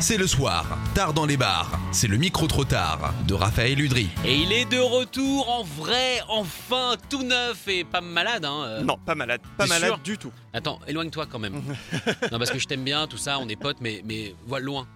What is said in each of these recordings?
C'est le soir, tard dans les bars. C'est le micro trop tard de Raphaël Udry. Et il est de retour en vrai, enfin, tout neuf et pas malade. Hein. euh. Non, pas malade, pas T'es malade sûr du tout. Attends, éloigne-toi quand même. non, parce que je t'aime bien, tout ça, on est potes, mais, mais voilà, loin.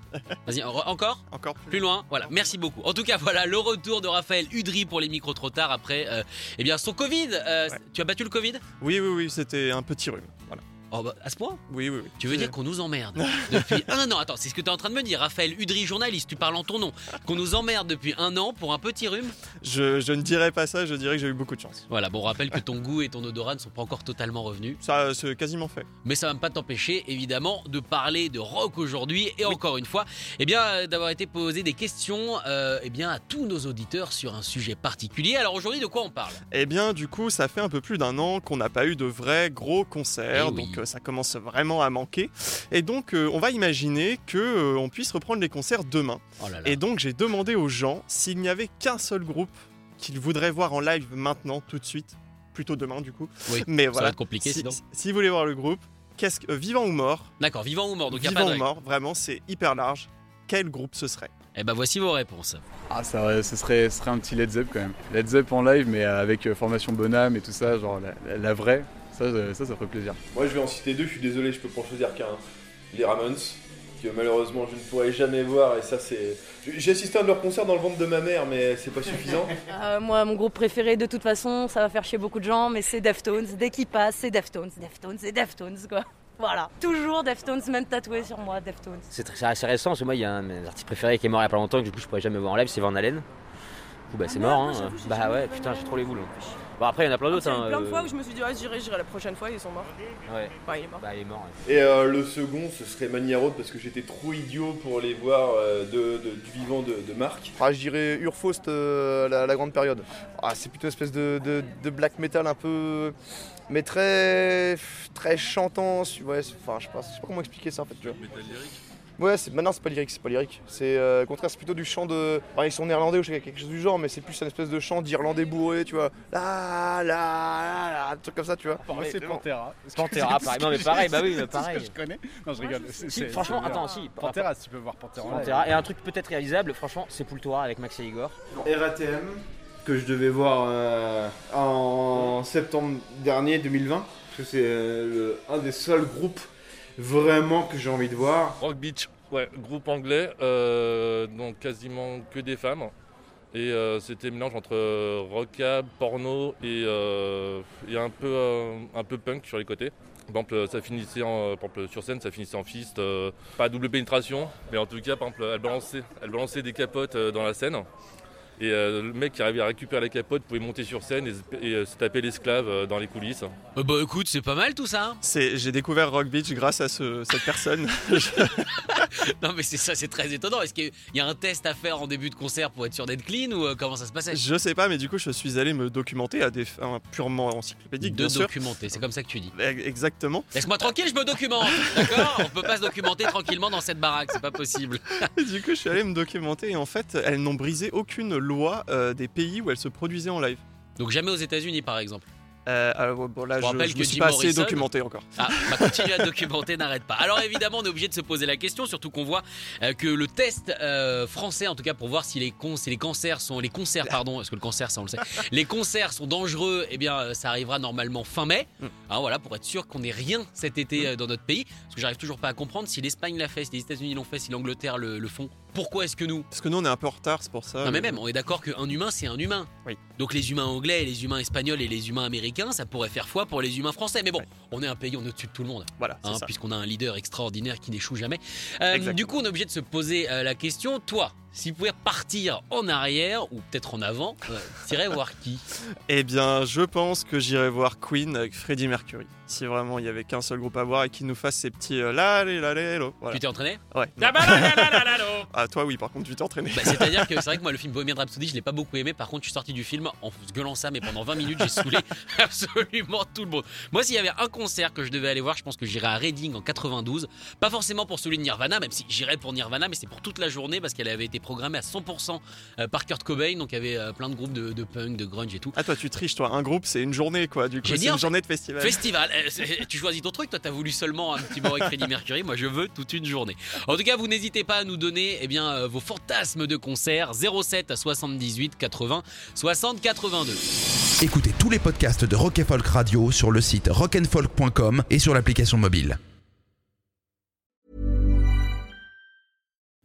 Vas-y, en- encore Encore Plus loin, voilà, merci beaucoup. En tout cas, voilà le retour de Raphaël Udry pour les micros trop tard après euh, eh bien, son Covid. Euh, Ouais. Tu as battu le Covid? Oui, oui, oui, c'était un petit rhume. Voilà. Oh, bah, À ce point Oui, oui, oui. Tu veux dire qu'on nous emmerde depuis un an? Attends, c'est ce que tu es en train de me dire, Raphaël Udry, journaliste, tu parles en ton nom. Qu'on nous emmerde depuis un an pour un petit rhume? Je, je ne dirais pas ça, je dirais que j'ai eu beaucoup de chance. Voilà, bon, on rappelle que ton goût et ton odorat ne sont pas encore totalement revenus. Ça, c'est quasiment fait. Mais ça va pas t'empêcher, évidemment, de parler de rock aujourd'hui. Et encore une fois, eh bien, euh, d'avoir été posé des questions euh, eh bien, à tous nos auditeurs sur un sujet particulier. Alors aujourd'hui, de quoi on parle? Eh bien, du coup, ça fait un peu plus d'un an qu'on n'a pas eu de vrais gros concerts, Eh oui. donc euh, ça commence vraiment à manquer. Et donc, euh, on va imaginer que euh, on puisse reprendre les concerts demain. Oh là là. Et donc, j'ai demandé aux gens s'il n'y avait qu'un seul groupe qu'ils voudraient voir en live maintenant, tout de suite, plutôt demain, du coup. Oui, Mais ça voilà. va être compliqué si, sinon. si- si vous voulez voir le groupe, qu'est-ce que euh, vivant ou mort? D'accord, vivant ou mort, donc a Vivant pas de ou mort, vraiment, c'est hyper large. Quel groupe ce serait? Eh ben voici vos réponses. Ah, ça, ce, serait, ce serait un petit Led Zepp quand même. Led Zepp en live, mais avec euh, formation Bonham et tout ça, genre la, la- la vraie. Ça, ça, ça ferait plaisir. Moi, je vais en citer deux, je suis désolé, je peux pas en choisir qu'un. Les Ramones, que malheureusement je ne pourrai jamais voir, et ça, c'est. J'ai assisté à un de leurs concerts dans le ventre de ma mère, mais c'est pas suffisant. Euh, moi, mon groupe préféré, de toute façon, ça va faire chier beaucoup de gens, mais c'est Deftones. Dès qu'il passe, c'est Deftones, Deftones, c'est Deftones, quoi. Voilà. Toujours Deftones, même tatoué sur moi, Deftones. C'est assez récent, parce que moi, il y a un de mes artistes préférés qui est mort il y a pas longtemps, que du coup, je pourrais jamais voir en live, c'est Van Halen. Du coup, bah, c'est mort, hein. Bah ouais, putain, j'ai trop les boules. Bon, après, il y en a plein d'autres, hein. plein de euh, fois où je me suis dit, ouais, j'irai, j'irai la prochaine fois, ils sont morts. Ouais, Ouais, il est mort. bah, il est mort. ouais. Et euh, le second, ce serait Mania Road, parce que j'étais trop idiot pour les voir euh, de, de- du vivant de, de Marc. Ah, je dirais Urfaust, euh, la, la grande période. Ah, c'est plutôt une espèce de, de- de black metal un peu. mais très. très chantant. Ouais, enfin, je sais pas, je sais pas comment expliquer ça en fait, tu vois. Ouais, c'est, maintenant c'est pas lyrique, c'est pas lyrique. C'est euh, au contraire, c'est plutôt du chant de. Enfin, ils sont néerlandais ou je sais pas, quelque chose du genre, mais c'est plus une espèce de chant d'irlandais bourré, tu vois. La la la la, un truc comme ça, tu vois. Moi, c'est vraiment- Pantera. Pantera, pareil. Non, mais pareil, bah oui, mais pareil. je connais. Non, je rigole. C'est- Si, c'est- franchement, c'est attends, si. Pantera, si tu peux voir Pantera. Pantera. Et un truc peut-être réalisable, franchement, Sepultura avec Max et Igor. RATM, que je devais voir euh, en septembre dernier, 2020. Parce que c'est euh, un des seuls groupes vraiment que j'ai envie de voir. Rock Beach, ouais, groupe anglais, euh, donc quasiment que des femmes. Et euh, c'était un mélange entre euh, rockab, porno et, et un, peu, un peu punk sur les côtés. Par exemple, ça finissait en, sur scène, ça finissait en fist, pas double pénétration, mais en tout cas, elle balançait, des capotes dans la scène. Et euh, le mec qui arrivait à récupérer la capote pouvait monter sur scène et, se- et, euh, se taper l'esclave euh, dans les coulisses. Euh, bah écoute, c'est pas mal tout ça. hein. C'est, j'ai découvert Rock Beach grâce à ce- cette personne. non mais c'est ça, c'est très étonnant. Est-ce qu'il y a un test à faire en début de concert pour être sûr d'être clean ou euh, comment ça se passait? Je sais pas, mais du coup, je suis allé me documenter à des fins purement encyclopédiques, De documenter, c'est comme ça que tu dis. Exactement. Laisse-moi tranquille, je me documente, d'accord? On peut pas se documenter tranquillement dans cette baraque, c'est pas possible. Et du coup, je suis allé me documenter et en fait, elles n'ont brisé aucune loi euh, des pays où elles se produisaient en live. Donc jamais aux États-Unis par exemple. Euh, alors, bon, là, Je je, rappelle je que me suis pas assez documenté encore. Ah, bah continue à te documenter, n'arrête pas. Alors évidemment, on est obligé de se poser la question, surtout qu'on voit euh, que le test euh, français, en tout cas pour voir si les, cons, si les cancers sont, les concerts, pardon, parce que le cancer, ça on le sait, les concerts sont dangereux, eh bien ça arrivera normalement fin mai. Mm. Hein, voilà, pour être sûr qu'on n'ait rien cet été dans notre pays, parce que j'arrive toujours pas à comprendre si l'Espagne l'a fait, si les États-Unis l'ont fait, si l'Angleterre le, le font. Pourquoi est-ce que nous Parce que nous, on est un peu en retard, c'est pour ça. non mais même, on est d'accord qu'un humain c'est un humain. Oui. Donc les humains anglais, et les humains espagnols et les humains américains, ça pourrait faire foi pour les humains français. Mais bon, on est un pays, on est au-dessus de tout le monde. Voilà, hein, puisqu'on a un leader extraordinaire qui n'échoue jamais. Euh, du coup, on est obligé de se poser euh, la question, toi, s'il pouvait partir en arrière ou peut-être en avant, euh, t'irais voir qui Eh bien, je pense que j'irai voir Queen avec Freddie Mercury. Si vraiment il y avait qu'un seul groupe à voir et qu'il nous fasse ces petits euh, là, là, là, là, là, voilà. Tu t'es entraîné? Ouais. Ah bah là, là, là, là, là, là. Ah, toi, oui, par contre, tu t'es entraîné. Bah, C'est-à-dire que c'est vrai que moi le film Bohemian Rhapsody je l'ai pas beaucoup aimé par contre je suis sorti du film en gueulant ça mais pendant 20 minutes j'ai saoulé absolument tout le monde. Moi s'il y avait un concert que je devais aller voir je pense que j'irais à Reading en 92 pas forcément pour celui de Nirvana même si j'irais pour Nirvana mais c'est pour toute la journée parce qu'elle avait été programmée à 100% euh, par Kurt Cobain donc il y avait euh, plein de groupes de, de punk de grunge et tout. Ah, toi, tu triches, toi. Un groupe, c'est une journée, quoi. Du coup, c'est une journée de festival. Festival, Euh, tu choisis ton truc, toi t'as voulu seulement un petit moment avec Freddie Mercury, moi je veux toute une journée. En tout cas, vous n'hésitez pas à nous donner eh bien, vos fantasmes de concert 07 78 80 60 82. Écoutez tous les podcasts de Rock and Folk Radio sur le site rockandfolk.com et sur l'application mobile.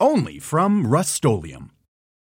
Only from Rust